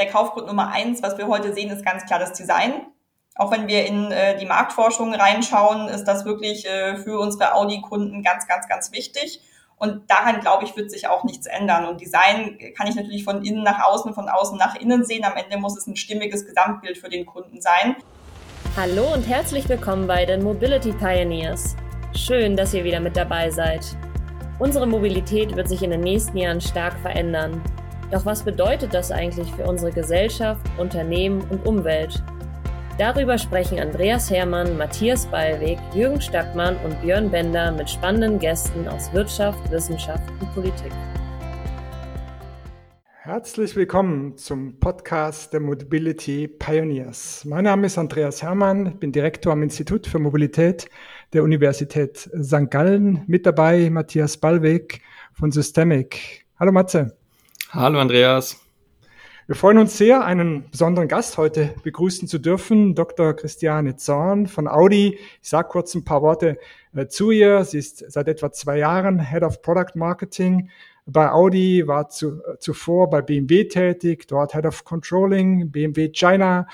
der Kaufgrund Nummer eins, was wir heute sehen, ist ganz klar das Design. Auch wenn wir in äh, die Marktforschung reinschauen, ist das wirklich äh, für unsere Audi-Kunden ganz, ganz, ganz wichtig. Und daran, glaube ich, wird sich auch nichts ändern. Und Design kann ich natürlich von innen nach außen, von außen nach innen sehen. Am Ende muss es ein stimmiges Gesamtbild für den Kunden sein. Hallo und herzlich willkommen bei den Mobility Pioneers. Schön, dass ihr wieder mit dabei seid. Unsere Mobilität wird sich in den nächsten Jahren stark verändern. Doch was bedeutet das eigentlich für unsere Gesellschaft, Unternehmen und Umwelt? Darüber sprechen Andreas Hermann, Matthias Ballweg, Jürgen Stackmann und Björn Bender mit spannenden Gästen aus Wirtschaft, Wissenschaft und Politik. Herzlich willkommen zum Podcast der Mobility Pioneers. Mein Name ist Andreas Hermann, ich bin Direktor am Institut für Mobilität der Universität St. Gallen. Mit dabei Matthias Ballweg von Systemic. Hallo Matze. Hallo Andreas. Wir freuen uns sehr, einen besonderen Gast heute begrüßen zu dürfen, Dr. Christiane Zorn von Audi. Ich sage kurz ein paar Worte äh, zu ihr. Sie ist seit etwa zwei Jahren Head of Product Marketing bei Audi, war zu, äh, zuvor bei BMW tätig, dort Head of Controlling, BMW China.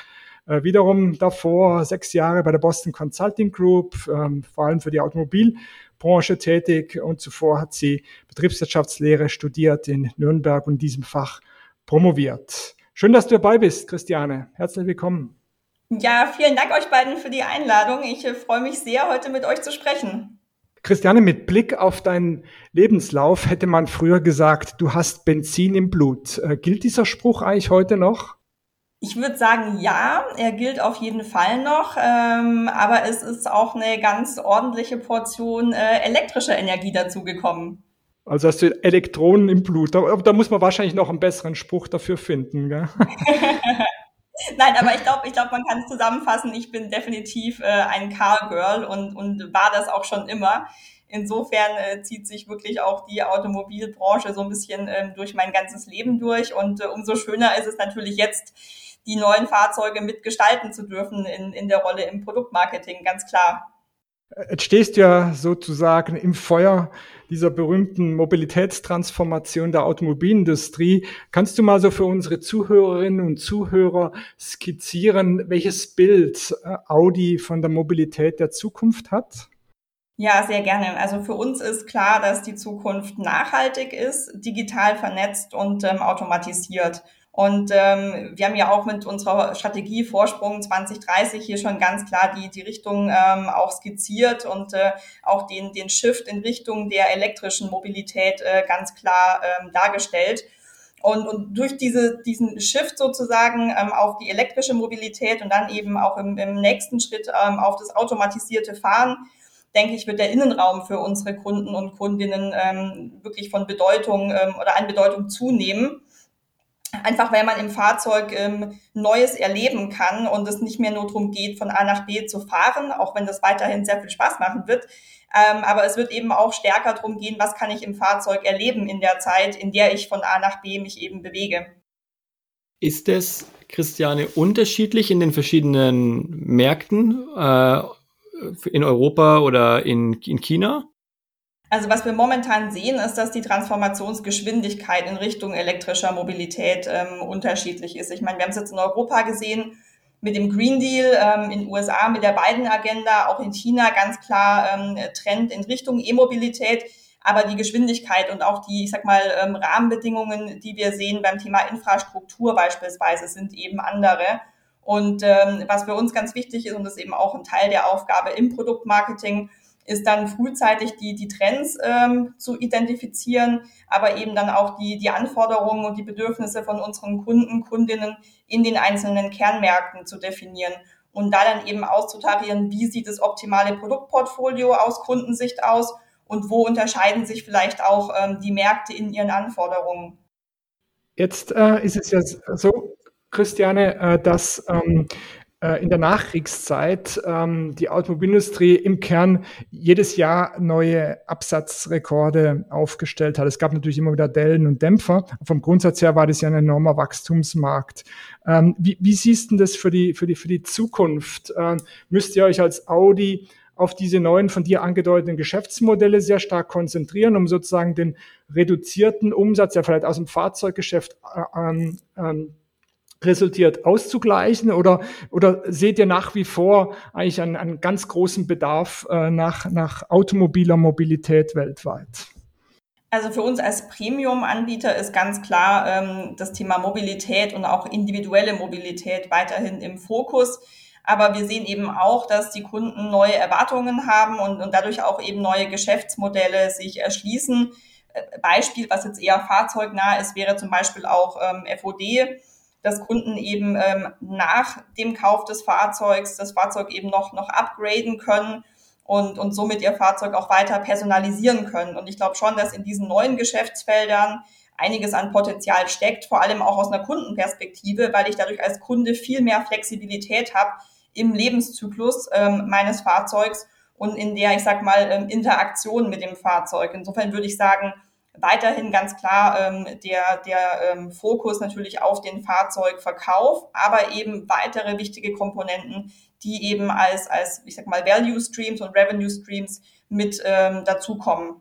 Äh, wiederum davor sechs Jahre bei der Boston Consulting Group, ähm, vor allem für die Automobilbranche tätig und zuvor hat sie Betriebswirtschaftslehre studiert in Nürnberg und in diesem Fach promoviert. Schön, dass du dabei bist, Christiane. Herzlich willkommen. Ja, vielen Dank euch beiden für die Einladung. Ich äh, freue mich sehr, heute mit euch zu sprechen. Christiane, mit Blick auf deinen Lebenslauf hätte man früher gesagt, du hast Benzin im Blut. Äh, gilt dieser Spruch eigentlich heute noch? Ich würde sagen, ja, er gilt auf jeden Fall noch, ähm, aber es ist auch eine ganz ordentliche Portion äh, elektrischer Energie dazugekommen. Also hast du Elektronen im Blut. Da, da, muss man wahrscheinlich noch einen besseren Spruch dafür finden. Gell? Nein, aber ich glaube, ich glaube, man kann es zusammenfassen. Ich bin definitiv äh, ein Car Girl und, und war das auch schon immer. Insofern äh, zieht sich wirklich auch die Automobilbranche so ein bisschen ähm, durch mein ganzes Leben durch. Und äh, umso schöner ist es natürlich jetzt, die neuen Fahrzeuge mitgestalten zu dürfen in, in der Rolle im Produktmarketing, ganz klar. Jetzt stehst du ja sozusagen im Feuer dieser berühmten Mobilitätstransformation der Automobilindustrie. Kannst du mal so für unsere Zuhörerinnen und Zuhörer skizzieren, welches Bild äh, Audi von der Mobilität der Zukunft hat? Ja, sehr gerne. Also für uns ist klar, dass die Zukunft nachhaltig ist, digital vernetzt und ähm, automatisiert. Und ähm, wir haben ja auch mit unserer Strategie Vorsprung 2030 hier schon ganz klar die, die Richtung ähm, auch skizziert und äh, auch den, den Shift in Richtung der elektrischen Mobilität äh, ganz klar ähm, dargestellt. Und, und durch diese, diesen Shift sozusagen ähm, auf die elektrische Mobilität und dann eben auch im, im nächsten Schritt ähm, auf das automatisierte Fahren, denke ich, wird der Innenraum für unsere Kunden und Kundinnen ähm, wirklich von Bedeutung ähm, oder an Bedeutung zunehmen. Einfach weil man im Fahrzeug ähm, Neues erleben kann und es nicht mehr nur darum geht, von A nach B zu fahren, auch wenn das weiterhin sehr viel Spaß machen wird. Ähm, aber es wird eben auch stärker darum gehen, was kann ich im Fahrzeug erleben in der Zeit, in der ich von A nach B mich eben bewege. Ist es, Christiane, unterschiedlich in den verschiedenen Märkten äh, in Europa oder in, in China? Also was wir momentan sehen, ist, dass die Transformationsgeschwindigkeit in Richtung elektrischer Mobilität ähm, unterschiedlich ist. Ich meine, wir haben es jetzt in Europa gesehen mit dem Green Deal, ähm, in den USA mit der Biden-Agenda, auch in China ganz klar ähm, Trend in Richtung E-Mobilität. Aber die Geschwindigkeit und auch die, ich sag mal, ähm, Rahmenbedingungen, die wir sehen beim Thema Infrastruktur beispielsweise, sind eben andere. Und ähm, was für uns ganz wichtig ist, und das ist eben auch ein Teil der Aufgabe im Produktmarketing, ist dann frühzeitig die, die Trends ähm, zu identifizieren, aber eben dann auch die, die Anforderungen und die Bedürfnisse von unseren Kunden, Kundinnen in den einzelnen Kernmärkten zu definieren und da dann eben auszutarieren, wie sieht das optimale Produktportfolio aus Kundensicht aus und wo unterscheiden sich vielleicht auch ähm, die Märkte in ihren Anforderungen. Jetzt äh, ist es ja so, Christiane, äh, dass ähm, äh, in der Nachkriegszeit ähm, die Automobilindustrie im Kern jedes Jahr neue Absatzrekorde aufgestellt hat. Es gab natürlich immer wieder Dellen und Dämpfer. Vom Grundsatz her war das ja ein enormer Wachstumsmarkt. Ähm, wie, wie siehst du das für die, für die, für die Zukunft? Ähm, müsst ihr euch als Audi auf diese neuen von dir angedeuteten Geschäftsmodelle sehr stark konzentrieren, um sozusagen den reduzierten Umsatz, der vielleicht aus dem Fahrzeuggeschäft äh, ähm, resultiert, auszugleichen? Oder, oder seht ihr nach wie vor eigentlich einen, einen ganz großen Bedarf äh, nach, nach automobiler Mobilität weltweit? Also für uns als Premium-Anbieter ist ganz klar ähm, das Thema Mobilität und auch individuelle Mobilität weiterhin im Fokus. Aber wir sehen eben auch, dass die Kunden neue Erwartungen haben und, und dadurch auch eben neue Geschäftsmodelle sich erschließen. Äh, Beispiel, was jetzt eher fahrzeugnah ist, wäre zum Beispiel auch ähm, FOD dass Kunden eben ähm, nach dem Kauf des Fahrzeugs das Fahrzeug eben noch, noch upgraden können und, und somit ihr Fahrzeug auch weiter personalisieren können. Und ich glaube schon, dass in diesen neuen Geschäftsfeldern einiges an Potenzial steckt, vor allem auch aus einer Kundenperspektive, weil ich dadurch als Kunde viel mehr Flexibilität habe im Lebenszyklus ähm, meines Fahrzeugs und in der, ich sag mal, ähm, Interaktion mit dem Fahrzeug. Insofern würde ich sagen, weiterhin ganz klar ähm, der, der ähm, Fokus natürlich auf den Fahrzeugverkauf, aber eben weitere wichtige Komponenten, die eben als, als ich sag mal, Value Streams und Revenue Streams mit ähm, dazukommen.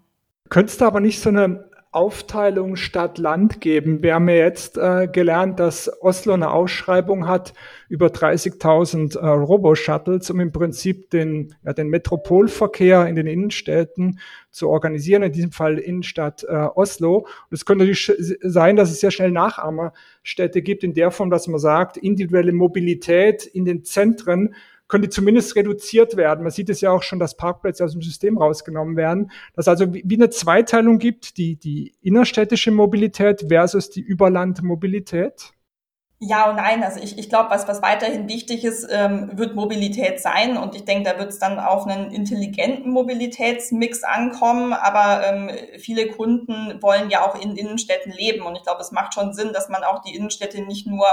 Könntest du aber nicht so eine Aufteilung Stadt-Land geben. Wir haben ja jetzt äh, gelernt, dass Oslo eine Ausschreibung hat über 30.000 äh, Robo-Shuttles, um im Prinzip den, ja, den Metropolverkehr in den Innenstädten zu organisieren, in diesem Fall Innenstadt äh, Oslo. Und es könnte natürlich sein, dass es sehr schnell Nachahmerstädte gibt, in der Form, dass man sagt, individuelle Mobilität in den Zentren könnte zumindest reduziert werden. Man sieht es ja auch schon, dass Parkplätze aus dem System rausgenommen werden. Dass also wie eine Zweiteilung gibt, die, die innerstädtische Mobilität versus die Überlandmobilität. Ja und nein. Also ich, ich glaube, was, was weiterhin wichtig ist, ähm, wird Mobilität sein. Und ich denke, da wird es dann auf einen intelligenten Mobilitätsmix ankommen. Aber ähm, viele Kunden wollen ja auch in Innenstädten leben. Und ich glaube, es macht schon Sinn, dass man auch die Innenstädte nicht nur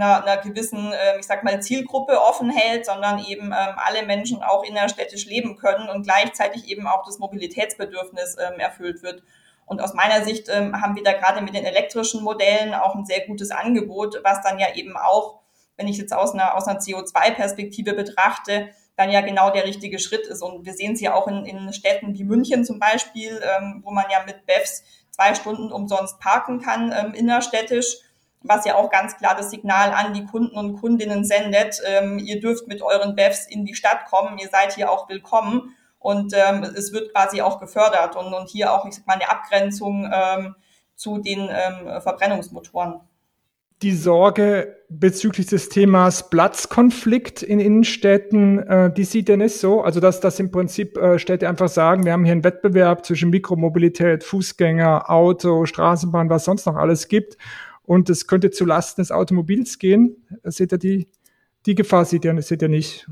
einer, einer gewissen, äh, ich sag mal, Zielgruppe offen hält, sondern eben ähm, alle Menschen auch innerstädtisch leben können und gleichzeitig eben auch das Mobilitätsbedürfnis ähm, erfüllt wird. Und aus meiner Sicht ähm, haben wir da gerade mit den elektrischen Modellen auch ein sehr gutes Angebot, was dann ja eben auch, wenn ich jetzt aus einer, aus einer CO2-Perspektive betrachte, dann ja genau der richtige Schritt ist. Und wir sehen es ja auch in, in Städten wie München zum Beispiel, ähm, wo man ja mit BEFs zwei Stunden umsonst parken kann ähm, innerstädtisch was ja auch ganz klar das Signal an die Kunden und Kundinnen sendet, ähm, ihr dürft mit euren BEFs in die Stadt kommen, ihr seid hier auch willkommen und ähm, es wird quasi auch gefördert und, und hier auch, ich sag mal, eine Abgrenzung ähm, zu den ähm, Verbrennungsmotoren. Die Sorge bezüglich des Themas Platzkonflikt in Innenstädten, äh, die sieht ihr nicht so. Also dass das im Prinzip äh, Städte einfach sagen, wir haben hier einen Wettbewerb zwischen Mikromobilität, Fußgänger, Auto, Straßenbahn, was sonst noch alles gibt und es könnte zu Lasten des Automobils gehen. Seht ihr die, die Gefahr, seht ihr, seht ihr nicht?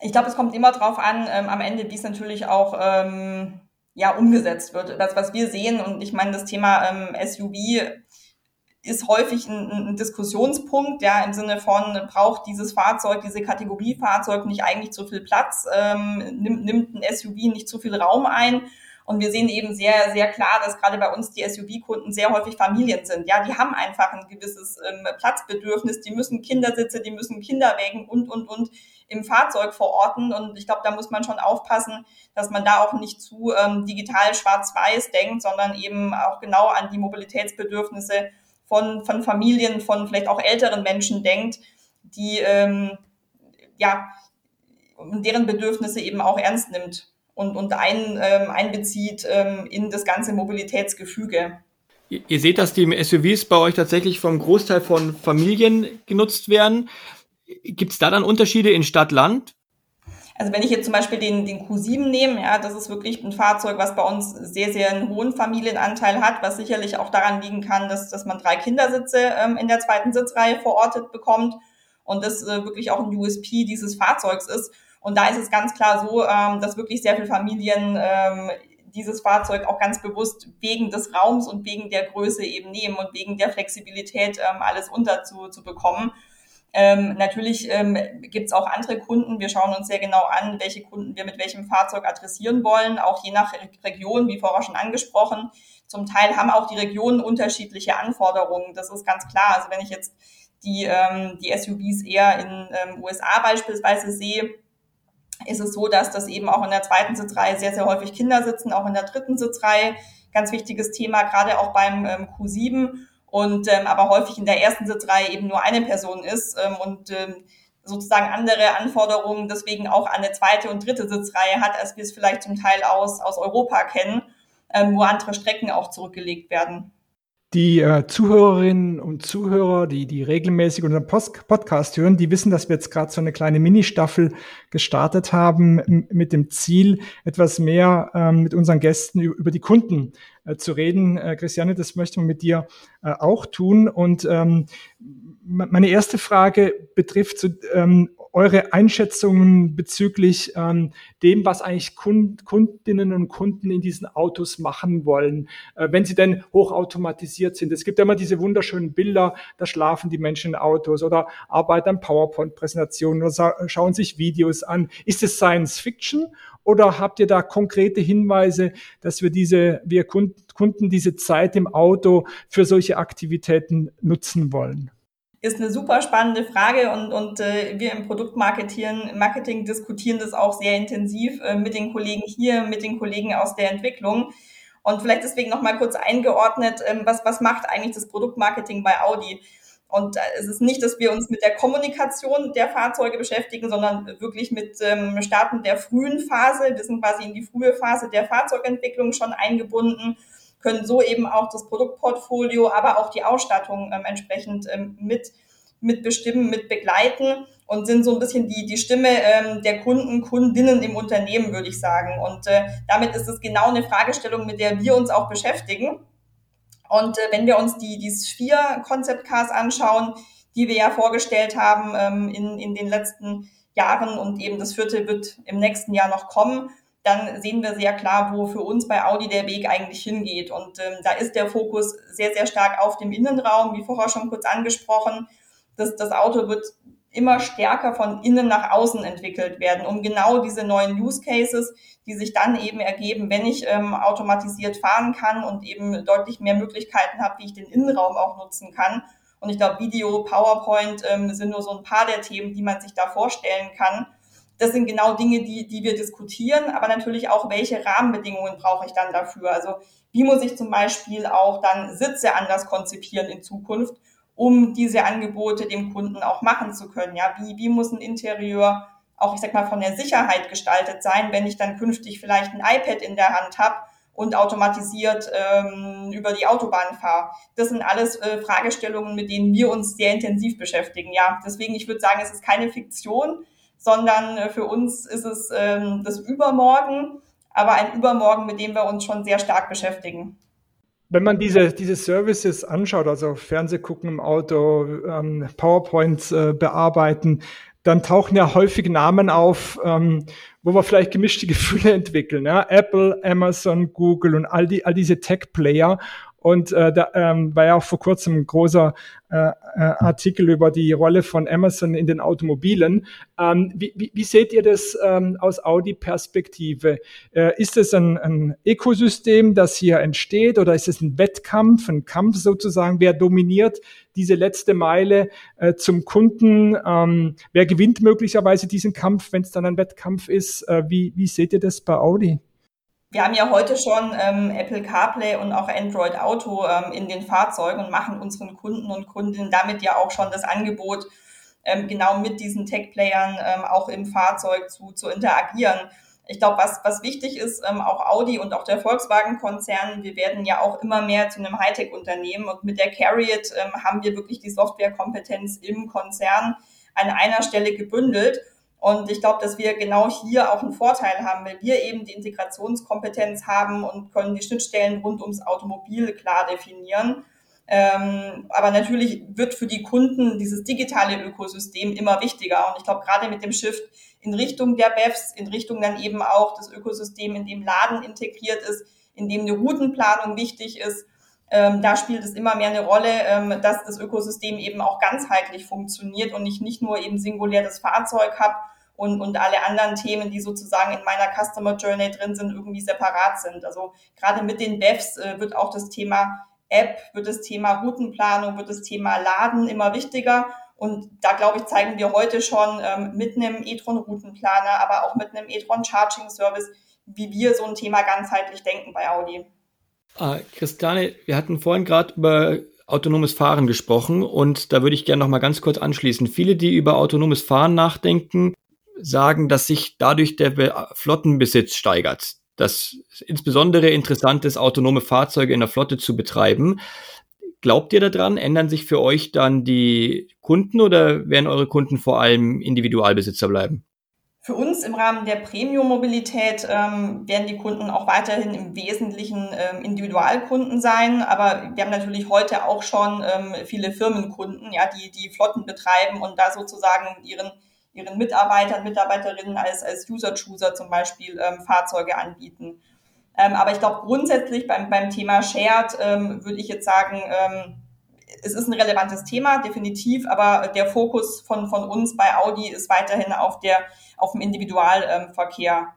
Ich glaube, es kommt immer darauf an, ähm, am Ende, wie es natürlich auch ähm, ja, umgesetzt wird. Das, was wir sehen, und ich meine, das Thema ähm, SUV ist häufig ein, ein, Diskussionspunkt, ja, im Sinne von, braucht dieses Fahrzeug, diese Kategorie Fahrzeug nicht eigentlich zu viel Platz, ähm, nimmt, nimmt ein SUV nicht zu viel Raum ein? Und wir sehen eben sehr, sehr klar, dass gerade bei uns die SUV-Kunden sehr häufig Familien sind. Ja, die haben einfach ein gewisses ähm, Platzbedürfnis. Die müssen Kindersitze, die müssen Kinderwägen und, und, und im Fahrzeug verorten. Und ich glaube, da muss man schon aufpassen, dass man da auch nicht zu ähm, digital schwarz-weiß denkt, sondern eben auch genau an die Mobilitätsbedürfnisse von, von Familien, von vielleicht auch älteren Menschen denkt, die, ähm, ja, deren Bedürfnisse eben auch ernst nimmt und, und ein, ähm, einbezieht ähm, in das ganze Mobilitätsgefüge. Ihr seht, dass die SUVs bei euch tatsächlich vom Großteil von Familien genutzt werden. Gibt es da dann Unterschiede in Stadt-Land? Also wenn ich jetzt zum Beispiel den, den Q7 nehme, ja, das ist wirklich ein Fahrzeug, was bei uns sehr, sehr einen hohen Familienanteil hat, was sicherlich auch daran liegen kann, dass, dass man drei Kindersitze ähm, in der zweiten Sitzreihe verortet bekommt und das äh, wirklich auch ein USP dieses Fahrzeugs ist. Und da ist es ganz klar so, ähm, dass wirklich sehr viele Familien ähm, dieses Fahrzeug auch ganz bewusst wegen des Raums und wegen der Größe eben nehmen und wegen der Flexibilität ähm, alles unterzubekommen. Ähm, natürlich ähm, gibt es auch andere Kunden. Wir schauen uns sehr genau an, welche Kunden wir mit welchem Fahrzeug adressieren wollen, auch je nach Region, wie vorher schon angesprochen. Zum Teil haben auch die Regionen unterschiedliche Anforderungen. Das ist ganz klar. Also wenn ich jetzt die, ähm, die SUVs eher in ähm, USA beispielsweise sehe, ist es so, dass das eben auch in der zweiten Sitzreihe sehr, sehr häufig Kinder sitzen, auch in der dritten Sitzreihe. Ganz wichtiges Thema, gerade auch beim ähm, Q7. und ähm, aber häufig in der ersten Sitzreihe eben nur eine Person ist ähm, und ähm, sozusagen andere Anforderungen deswegen auch an eine zweite und dritte Sitzreihe hat, als wir es vielleicht zum Teil aus, aus Europa kennen, ähm, wo andere Strecken auch zurückgelegt werden. Die äh, Zuhörerinnen und Zuhörer, die, die regelmäßig unseren Post Podcast hören, die wissen, dass wir jetzt gerade so eine kleine Ministaffel gestartet haben mit dem Ziel, etwas mehr ähm, mit unseren Gästen über die Kunden äh, zu reden. Äh, Christiane, das möchten wir mit dir äh, auch tun. Und ähm, meine erste Frage betrifft ähm, eure Einschätzungen bezüglich dem, was eigentlich Kund Kundinnen und Kunden in diesen Autos machen wollen, wenn sie denn hochautomatisiert sind. Es gibt ja immer diese wunderschönen Bilder, da schlafen die Menschen in Autos oder arbeiten an PowerPoint-Präsentationen oder schauen sich Videos an. Ist es Science Fiction oder habt ihr da konkrete Hinweise, dass wir diese, wir Kunden diese Zeit im Auto für solche Aktivitäten nutzen wollen? ist eine super spannende Frage und, und äh, wir im Produktmarketing Marketing diskutieren das auch sehr intensiv äh, mit den Kollegen hier, mit den Kollegen aus der Entwicklung. Und vielleicht deswegen nochmal kurz eingeordnet, ähm, was, was macht eigentlich das Produktmarketing bei Audi? Und äh, es ist nicht, dass wir uns mit der Kommunikation der Fahrzeuge beschäftigen, sondern wirklich mit ähm, Starten der frühen Phase. Wir sind quasi in die frühe Phase der Fahrzeugentwicklung schon eingebunden können so eben auch das Produktportfolio, aber auch die Ausstattung ähm, entsprechend ähm, mit, mit bestimmen, mit begleiten und sind so ein bisschen die, die Stimme ähm, der Kunden, Kundinnen im Unternehmen, würde ich sagen. Und äh, damit ist es genau eine Fragestellung, mit der wir uns auch beschäftigen. Und äh, wenn wir uns die, die vier Concept Cars anschauen, die wir ja vorgestellt haben ähm, in, in den letzten Jahren und eben das vierte wird im nächsten Jahr noch kommen, dann sehen wir sehr klar, wo für uns bei Audi der Weg eigentlich hingeht. Und ähm, da ist der Fokus sehr, sehr stark auf dem Innenraum, wie vorher schon kurz angesprochen. Das, das Auto wird immer stärker von innen nach außen entwickelt werden, um genau diese neuen Use Cases, die sich dann eben ergeben, wenn ich ähm, automatisiert fahren kann und eben deutlich mehr Möglichkeiten habe, wie ich den Innenraum auch nutzen kann. Und ich glaube, Video, PowerPoint ähm, sind nur so ein paar der Themen, die man sich da vorstellen kann das sind genau Dinge, die, die wir diskutieren, aber natürlich auch, welche Rahmenbedingungen brauche ich dann dafür? Also wie muss ich zum Beispiel auch dann Sitze anders konzipieren in Zukunft, um diese Angebote dem Kunden auch machen zu können? Ja, wie, wie muss ein Interieur auch, ich sag mal, von der Sicherheit gestaltet sein, wenn ich dann künftig vielleicht ein iPad in der Hand habe und automatisiert ähm, über die Autobahn fahre. Das sind alles äh, Fragestellungen, mit denen wir uns sehr intensiv beschäftigen. Ja, deswegen, ich würde sagen, es ist keine Fiktion sondern äh, für uns ist es ähm, das Übermorgen, aber ein Übermorgen, mit dem wir uns schon sehr stark beschäftigen. Wenn man diese, diese Services anschaut, also Fernseh gucken im Auto, ähm, PowerPoints äh, bearbeiten, dann tauchen ja häufig Namen auf, ähm, wo wir vielleicht gemischte Gefühle entwickeln. Ja? Apple, Amazon, Google und all, die, all diese Tech-Player. Und äh, da ähm, war ja auch vor kurzem ein großer äh, äh, Artikel über die Rolle von Amazon in den Automobilen. Ähm, wie, wie, wie seht ihr das ähm, aus Audi-Perspektive? Äh, ist es ein, ein Ökosystem, das hier entsteht, oder ist es ein Wettkampf, ein Kampf sozusagen? Wer dominiert diese letzte Meile äh, zum Kunden? Ähm, wer gewinnt möglicherweise diesen Kampf, wenn es dann ein Wettkampf ist? Äh, wie, wie seht ihr das bei Audi? Wir haben ja heute schon ähm, Apple CarPlay und auch Android Auto ähm, in den Fahrzeugen und machen unseren Kunden und Kundinnen damit ja auch schon das Angebot, ähm, genau mit diesen Tech-Playern ähm, auch im Fahrzeug zu, zu interagieren. Ich glaube, was, was wichtig ist, ähm, auch Audi und auch der Volkswagen-Konzern, wir werden ja auch immer mehr zu einem Hightech-Unternehmen und mit der Carriot ähm, haben wir wirklich die Softwarekompetenz im Konzern an einer Stelle gebündelt. Und ich glaube, dass wir genau hier auch einen Vorteil haben, weil wir eben die Integrationskompetenz haben und können die Schnittstellen rund ums Automobil klar definieren. Ähm, aber natürlich wird für die Kunden dieses digitale Ökosystem immer wichtiger. Und ich glaube, gerade mit dem Shift in Richtung der BEFs, in Richtung dann eben auch das Ökosystem, in dem Laden integriert ist, in dem eine Routenplanung wichtig ist, ähm, da spielt es immer mehr eine Rolle, ähm, dass das Ökosystem eben auch ganzheitlich funktioniert und ich nicht nur eben singulär das Fahrzeug habe und, und alle anderen Themen, die sozusagen in meiner Customer Journey drin sind, irgendwie separat sind. Also gerade mit den BEFs äh, wird auch das Thema App, wird das Thema Routenplanung, wird das Thema Laden immer wichtiger. Und da, glaube ich, zeigen wir heute schon ähm, mit einem e-tron-Routenplaner, aber auch mit einem e-tron-Charging-Service, wie wir so ein Thema ganzheitlich denken bei Audi. Ah, Christiane, wir hatten vorhin gerade über autonomes Fahren gesprochen und da würde ich gerne noch mal ganz kurz anschließen. Viele, die über autonomes Fahren nachdenken, sagen, dass sich dadurch der Flottenbesitz steigert. Dass insbesondere interessant ist, autonome Fahrzeuge in der Flotte zu betreiben. Glaubt ihr daran? Ändern sich für euch dann die Kunden oder werden eure Kunden vor allem Individualbesitzer bleiben? Für uns im Rahmen der Premium-Mobilität ähm, werden die Kunden auch weiterhin im Wesentlichen ähm, Individualkunden sein, aber wir haben natürlich heute auch schon ähm, viele Firmenkunden, ja, die die Flotten betreiben und da sozusagen ihren ihren Mitarbeitern, Mitarbeiterinnen als als User-Chooser zum Beispiel ähm, Fahrzeuge anbieten. Ähm, aber ich glaube grundsätzlich beim beim Thema Shared ähm, würde ich jetzt sagen ähm, es ist ein relevantes Thema, definitiv, aber der Fokus von, von uns bei Audi ist weiterhin auf, der, auf dem Individualverkehr.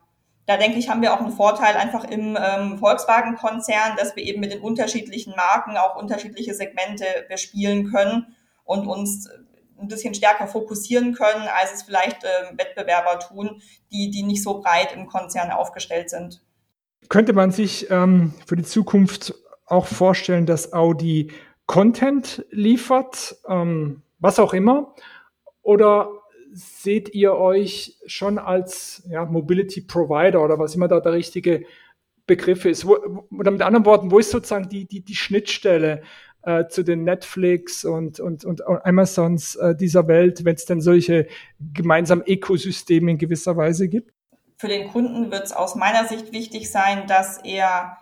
da denke ich, haben wir auch einen Vorteil einfach im ähm, Volkswagen-Konzern, dass wir eben mit den unterschiedlichen Marken auch unterschiedliche Segmente bespielen können und uns ein bisschen stärker fokussieren können, als es vielleicht äh, Wettbewerber tun, die, die nicht so breit im Konzern aufgestellt sind. Könnte man sich ähm, für die Zukunft auch vorstellen, dass Audi Content liefert, ähm, was auch immer? Oder seht ihr euch schon als ja, Mobility Provider oder was immer da der richtige Begriff ist? Wo, oder mit anderen Worten, wo ist sozusagen die, die, die Schnittstelle äh, zu den Netflix und, und, und Amazons äh, dieser Welt, wenn es denn solche gemeinsamen Ökosysteme in gewisser Weise gibt? Für den Kunden wird es aus meiner Sicht wichtig sein, dass er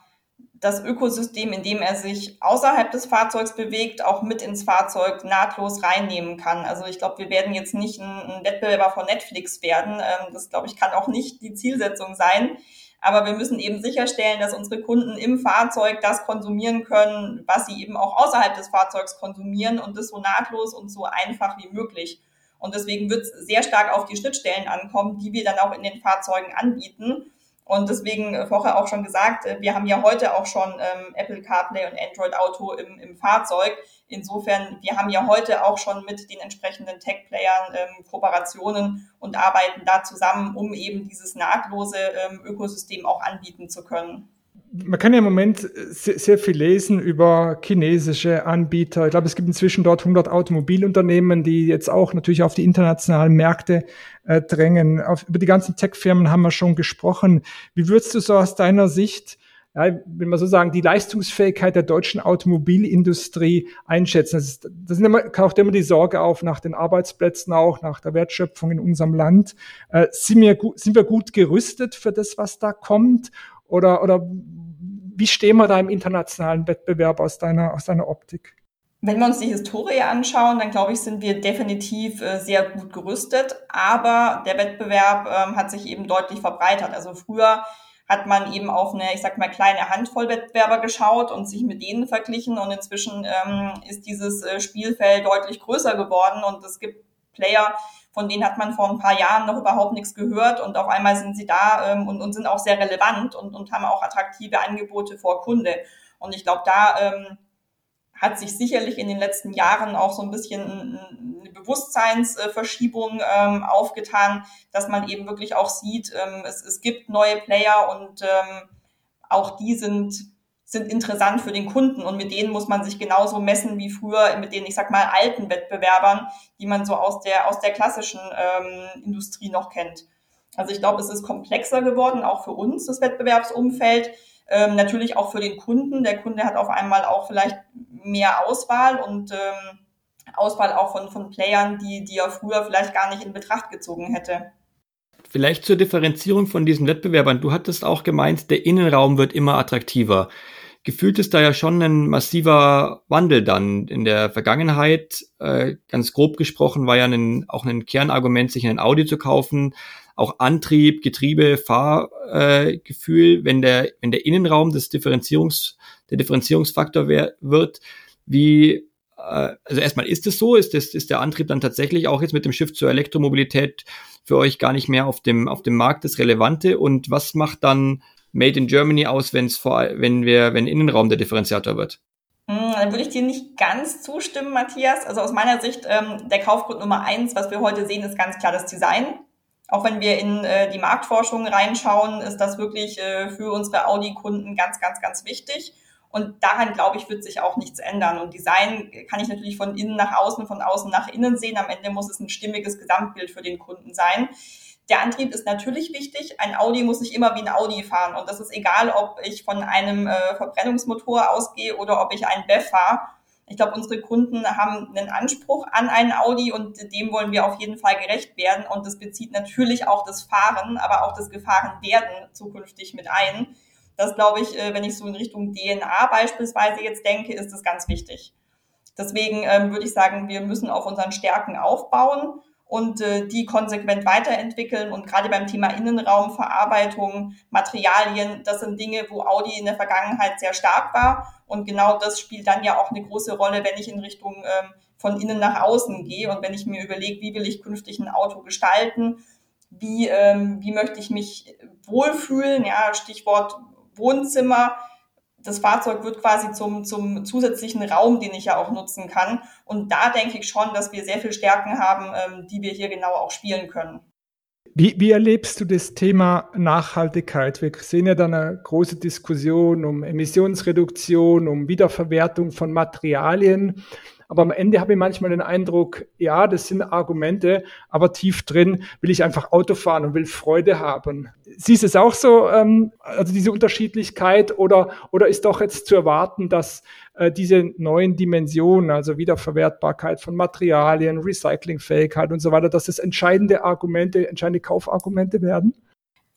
das Ökosystem, in dem er sich außerhalb des Fahrzeugs bewegt, auch mit ins Fahrzeug nahtlos reinnehmen kann. Also ich glaube, wir werden jetzt nicht ein, Wettbewerber von Netflix werden. Ähm, das, glaube ich, kann auch nicht die Zielsetzung sein. Aber wir müssen eben sicherstellen, dass unsere Kunden im Fahrzeug das konsumieren können, was sie eben auch außerhalb des Fahrzeugs konsumieren und das so nahtlos und so einfach wie möglich. Und deswegen wird es sehr stark auf die Schnittstellen ankommen, die wir dann auch in den Fahrzeugen anbieten. Und deswegen äh, vorher auch schon gesagt, äh, wir haben ja heute auch schon ähm, Apple CarPlay und Android Auto im, im Fahrzeug. Insofern, wir haben ja heute auch schon mit den entsprechenden Tech-Playern ähm, Kooperationen und arbeiten da zusammen, um eben dieses nahtlose ähm, Ökosystem auch anbieten zu können man kann ja im Moment sehr, sehr, viel lesen über chinesische Anbieter. Ich glaube, es gibt inzwischen dort 100 Automobilunternehmen, die jetzt auch natürlich auf die internationalen Märkte äh, drängen. Auf, über die ganzen Tech-Firmen haben wir schon gesprochen. Wie würdest du so aus deiner Sicht, ja, will man so sagen, die Leistungsfähigkeit der deutschen Automobilindustrie einschätzen? Das, ist, das sind immer, taucht immer die Sorge auf nach den Arbeitsplätzen auch, nach der Wertschöpfung in unserem Land. Äh, sind, wir sind wir gut gerüstet für das, was da kommt? Oder, oder wie stehen wir da im internationalen Wettbewerb aus deiner, aus deiner Optik? Wenn wir uns die Historie anschauen, dann glaube ich, sind wir definitiv äh, sehr gut gerüstet. Aber der Wettbewerb ähm, hat sich eben deutlich verbreitert. Also früher hat man eben auf eine, ich sag mal, kleine Handvoll Wettbewerber geschaut und sich mit denen verglichen. Und inzwischen ähm, ist dieses äh, Spielfeld deutlich größer geworden und es gibt Player, von denen hat man vor ein paar Jahren noch überhaupt nichts gehört und auf einmal sind sie da ähm, und, und sind auch sehr relevant und, und haben auch attraktive Angebote vor Kunde. Und ich glaube, da ähm, hat sich sicherlich in den letzten Jahren auch so ein bisschen eine Bewusstseinsverschiebung ähm, aufgetan, dass man eben wirklich auch sieht, ähm, es, es gibt neue Player und ähm, auch die sind sind interessant für den Kunden und mit denen muss man sich genauso messen wie früher mit den, ich sag mal, alten Wettbewerbern, die man so aus der, aus der klassischen ähm, Industrie noch kennt. Also ich glaube, es ist komplexer geworden, auch für uns, das Wettbewerbsumfeld. Ähm, natürlich auch für den Kunden. Der Kunde hat auf einmal auch vielleicht mehr Auswahl und ähm, Auswahl auch von, von Playern, die, die er früher vielleicht gar nicht in Betracht gezogen hätte. Vielleicht zur Differenzierung von diesen Wettbewerbern. Du hattest auch gemeint, der Innenraum wird immer attraktiver gefühlt ist da ja schon ein massiver Wandel dann. In der Vergangenheit, äh, ganz grob gesprochen, war ja ein, auch ein Kernargument, sich ein Audi zu kaufen, auch Antrieb, Getriebe, Fahrgefühl, äh, wenn der, wenn der Innenraum des Differenzierungs, der Differenzierungsfaktor wär, wird, wie äh, also erstmal ist es so, ist, das, ist der Antrieb dann tatsächlich auch jetzt mit dem Shift zur Elektromobilität für euch gar nicht mehr auf dem, auf dem Markt das Relevante und was macht dann Made in Germany aus, wenn's vor, wenn wir, wenn Innenraum der Differenziator wird? Hm, dann würde ich dir nicht ganz zustimmen, Matthias. Also aus meiner Sicht, ähm, der Kaufgrund Nummer eins, was wir heute sehen, ist ganz klar das Design. Auch wenn wir in äh, die Marktforschung reinschauen, ist das wirklich äh, für unsere Audi-Kunden ganz, ganz, ganz wichtig. Und daran, glaube ich, wird sich auch nichts ändern. Und Design kann ich natürlich von innen nach außen, von außen nach innen sehen. Am Ende muss es ein stimmiges Gesamtbild für den Kunden sein. Der Antrieb ist natürlich wichtig. Ein Audi muss nicht immer wie ein Audi fahren. Und das ist egal, ob ich von einem äh, Verbrennungsmotor ausgehe oder ob ich einen BEV fahre. Ich glaube, unsere Kunden haben einen Anspruch an einen Audi und dem wollen wir auf jeden Fall gerecht werden. Und das bezieht natürlich auch das Fahren, aber auch das Gefahrenwerden zukünftig mit ein. Das glaube ich, äh, wenn ich so in Richtung DNA beispielsweise jetzt denke, ist das ganz wichtig. Deswegen ähm, würde ich sagen, wir müssen auf unseren Stärken aufbauen und äh, die konsequent weiterentwickeln. Und gerade beim Thema Innenraumverarbeitung, Materialien, das sind Dinge, wo Audi in der Vergangenheit sehr stark war. Und genau das spielt dann ja auch eine große Rolle, wenn ich in Richtung ähm, von innen nach außen gehe und wenn ich mir überlege, wie will ich künftig ein Auto gestalten, wie, ähm, wie möchte ich mich wohlfühlen, ja, Stichwort Wohnzimmer. Das Fahrzeug wird quasi zum, zum zusätzlichen Raum, den ich ja auch nutzen kann. Und da denke ich schon, dass wir sehr viel Stärken haben, ähm, die wir hier genau auch spielen können. Wie, wie erlebst du das Thema Nachhaltigkeit? Wir sehen ja da eine große Diskussion um Emissionsreduktion, um Wiederverwertung von Materialien. Aber am Ende habe ich manchmal den Eindruck, ja, das sind Argumente, aber tief drin will ich einfach Auto fahren und will Freude haben. Siehst es auch so, ähm, also diese Unterschiedlichkeit oder, oder ist doch jetzt zu erwarten, dass äh, diese neuen Dimensionen, also Wiederverwertbarkeit von Materialien, Recyclingfähigkeit und so weiter, dass das entscheidende Argumente, entscheidende Kaufargumente werden?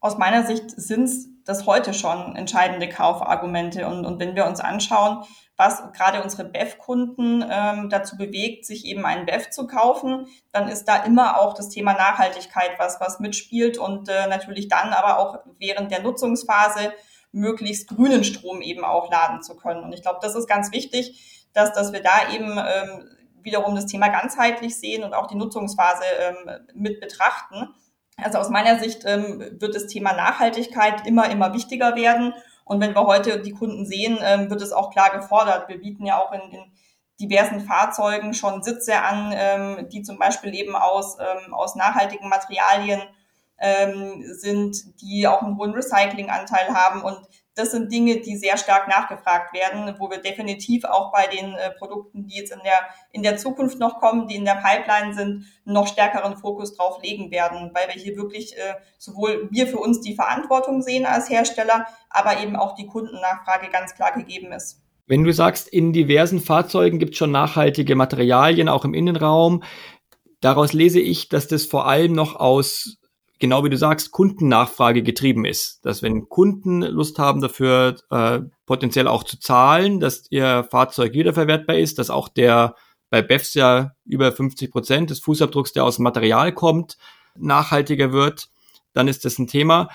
Aus meiner Sicht sind es das heute schon entscheidende Kaufargumente. Und, und wenn wir uns anschauen, was gerade unsere BEF-Kunden ähm, dazu bewegt, sich eben einen BEF zu kaufen, dann ist da immer auch das Thema Nachhaltigkeit was, was mitspielt und äh, natürlich dann aber auch während der Nutzungsphase möglichst grünen Strom eben auch laden zu können. Und ich glaube, das ist ganz wichtig, dass, dass wir da eben ähm, wiederum das Thema ganzheitlich sehen und auch die Nutzungsphase ähm, mit betrachten. Also aus meiner Sicht ähm, wird das Thema Nachhaltigkeit immer, immer wichtiger werden. Und wenn wir heute die Kunden sehen, ähm, wird es auch klar gefordert. Wir bieten ja auch in, in diversen Fahrzeugen schon Sitze an, ähm, die zum Beispiel eben aus, ähm, aus nachhaltigen Materialien ähm, sind, die auch einen hohen Recyclinganteil haben. Und das sind Dinge, die sehr stark nachgefragt werden, wo wir definitiv auch bei den äh, Produkten, die jetzt in der, in der Zukunft noch kommen, die in der Pipeline sind, noch stärkeren Fokus drauf legen werden, weil wir hier wirklich äh, sowohl wir für uns die Verantwortung sehen als Hersteller, aber eben auch die Kundennachfrage ganz klar gegeben ist. Wenn du sagst, in diversen Fahrzeugen gibt es schon nachhaltige Materialien, auch im Innenraum, daraus lese ich, dass das vor allem noch aus genau wie du sagst, Kundennachfrage getrieben ist. Dass wenn Kunden Lust haben dafür, äh, potenziell auch zu zahlen, dass ihr Fahrzeug wiederverwertbar ist, dass auch der bei BEFs ja über 50 Prozent des Fußabdrucks, der aus dem Material kommt, nachhaltiger wird, dann ist das ein Thema.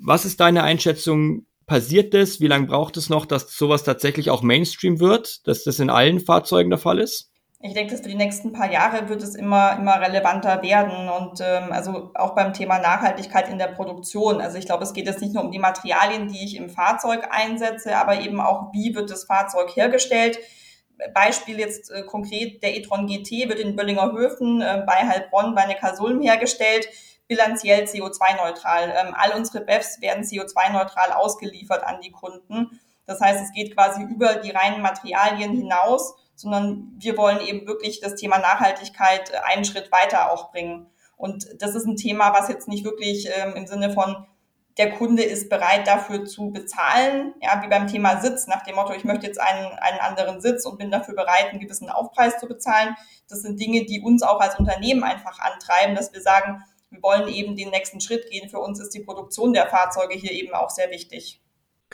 Was ist deine Einschätzung? Passiert das? Wie lange braucht es noch, dass sowas tatsächlich auch Mainstream wird, dass das in allen Fahrzeugen der Fall ist? Ich denke, dass für die nächsten paar Jahre wird es immer, immer relevanter werden und ähm, also auch beim Thema Nachhaltigkeit in der Produktion. Also ich glaube, es geht jetzt nicht nur um die Materialien, die ich im Fahrzeug einsetze, aber eben auch, wie wird das Fahrzeug hergestellt. Beispiel jetzt äh, konkret, der e-tron GT wird in Böllinger Höfen äh, bei Heilbronn bei Neckarsulm hergestellt, bilanziell CO2-neutral. Ähm, all unsere BEFs werden CO2-neutral ausgeliefert an die Kunden. Das heißt, es geht quasi über die reinen Materialien hinaus sondern wir wollen eben wirklich das Thema Nachhaltigkeit äh, einen Schritt weiter auch bringen. Und das ist ein Thema, was jetzt nicht wirklich ähm, im Sinne von der Kunde ist bereit dafür zu bezahlen, ja, wie beim Thema Sitz, nach dem Motto, ich möchte jetzt einen, einen anderen Sitz und bin dafür bereit, einen gewissen Aufpreis zu bezahlen. Das sind Dinge, die uns auch als Unternehmen einfach antreiben, dass wir sagen, wir wollen eben den nächsten Schritt gehen. Für uns ist die Produktion der Fahrzeuge hier eben auch sehr wichtig.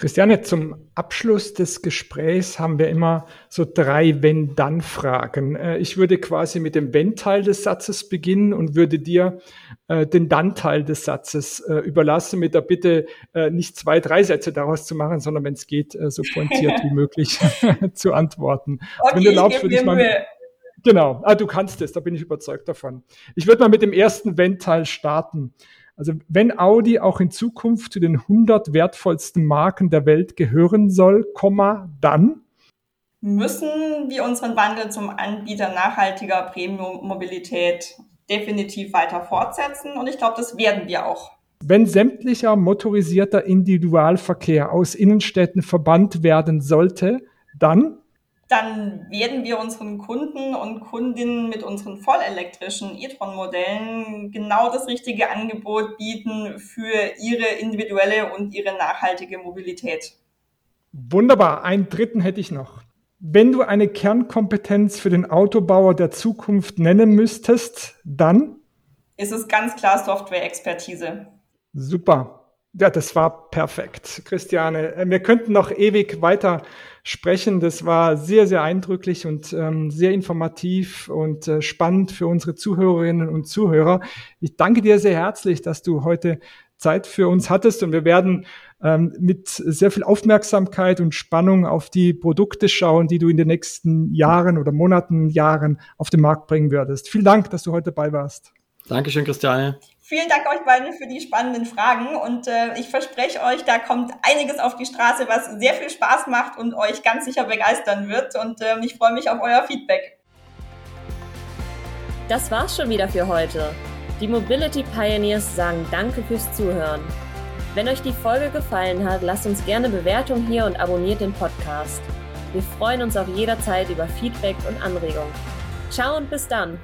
Christiane, zum Abschluss des Gesprächs haben wir immer so drei Wenn-Dann-Fragen. Äh, ich würde quasi mit dem Wenn-Teil des Satzes beginnen und würde dir äh, den Dann-Teil des Satzes äh, überlassen, mit der Bitte, nicht zwei, drei Sätze daraus zu machen, sondern wenn es geht, so pointiert wie möglich zu antworten. Okay, wenn du erlaubst, würde ich mal. Genau, ah, du kannst es, da bin ich überzeugt davon. Ich würde mal mit dem ersten Wenn-Teil starten. Also wenn Audi auch in Zukunft zu den 100 wertvollsten Marken der Welt gehören soll, dann? Müssen wir unseren Wandel zum Anbieter nachhaltiger Premium-Mobilität definitiv weiter fortsetzen? Und ich glaube, das werden wir auch. Wenn sämtlicher motorisierter Individualverkehr aus Innenstädten verbannt werden sollte, dann dann werden wir unseren Kunden und Kundinnen mit unseren vollelektrischen e-tron-Modellen genau das richtige Angebot bieten für ihre individuelle und ihre nachhaltige Mobilität. Wunderbar. Einen dritten hätte ich noch. Wenn du eine Kernkompetenz für den Autobauer der Zukunft nennen müsstest, dann? Ist es ganz klar Software-Expertise. Super. Ja, das war perfekt, Christiane. Äh, wir könnten noch ewig weiter sprechen. Das war sehr, sehr eindrücklich und ähm, sehr informativ und äh, spannend für unsere Zuhörerinnen und Zuhörer. Ich danke dir sehr herzlich, dass du heute Zeit für uns hattest und wir werden ähm, mit sehr viel Aufmerksamkeit und Spannung auf die Produkte schauen, die du in den nächsten Jahren oder Monaten, Jahren auf den Markt bringen würdest. Vielen Dank, dass du heute dabei warst. Dankeschön, Christiane. Vielen Dank euch beiden für die spannenden Fragen und äh, ich verspreche euch, da kommt einiges auf die Straße, was sehr viel Spaß macht und euch ganz sicher begeistern wird und äh, ich freue mich auf euer Feedback. Das war's schon wieder für heute. Die Mobility Pioneers sagen Danke fürs Zuhören. Wenn euch die Folge gefallen hat, lasst uns gerne Bewertung hier und abonniert den Podcast. Wir freuen uns auch jederzeit über Feedback und Anregungen. Ciao und bis dann!